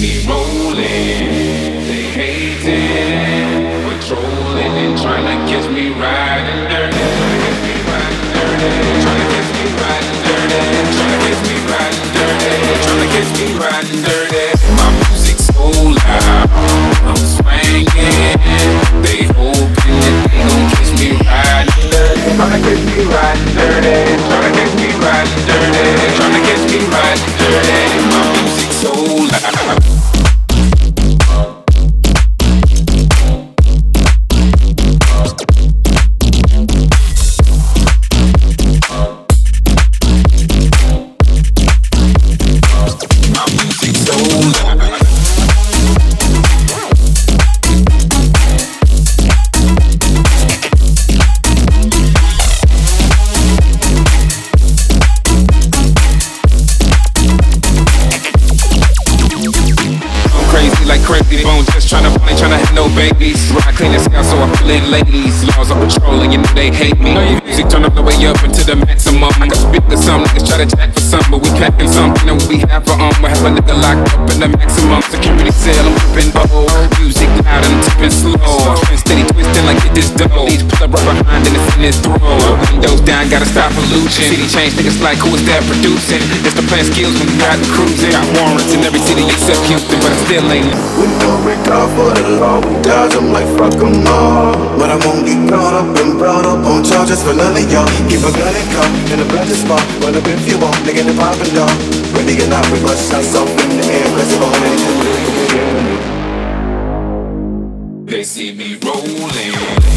Me rolling, like Krayzie Bones, just tryna play, tryna have no babies. Ride clean as hell, so I pull in ladies. Laws of patrolling, you know they hate me. Music turn up the way up into the maximum. I can speak to some niggas try to jack for some, but we packing something that we have for um. We have a nigga locked up in the maximum security cell. I'm tripping bold, music loud and I'm tipping slow. Twin steady twisting like it this dough. These pull up right behind and it's in his throat. Windows down, gotta stop pollution. City change niggas like who is that producing? It's the plan skills when we riding cruising. Got warrants in every city except Houston, but I still ain't. We no regard for the law, we dodge them like fuck them all. But I won't get caught up and brought up on charges for none of y'all. Keep a gun and come in a bloody spot. Run up if you want, nigga, the poppin' dog. Ready or not, we bust shots off in the air. Press it on anything. They see me rolling.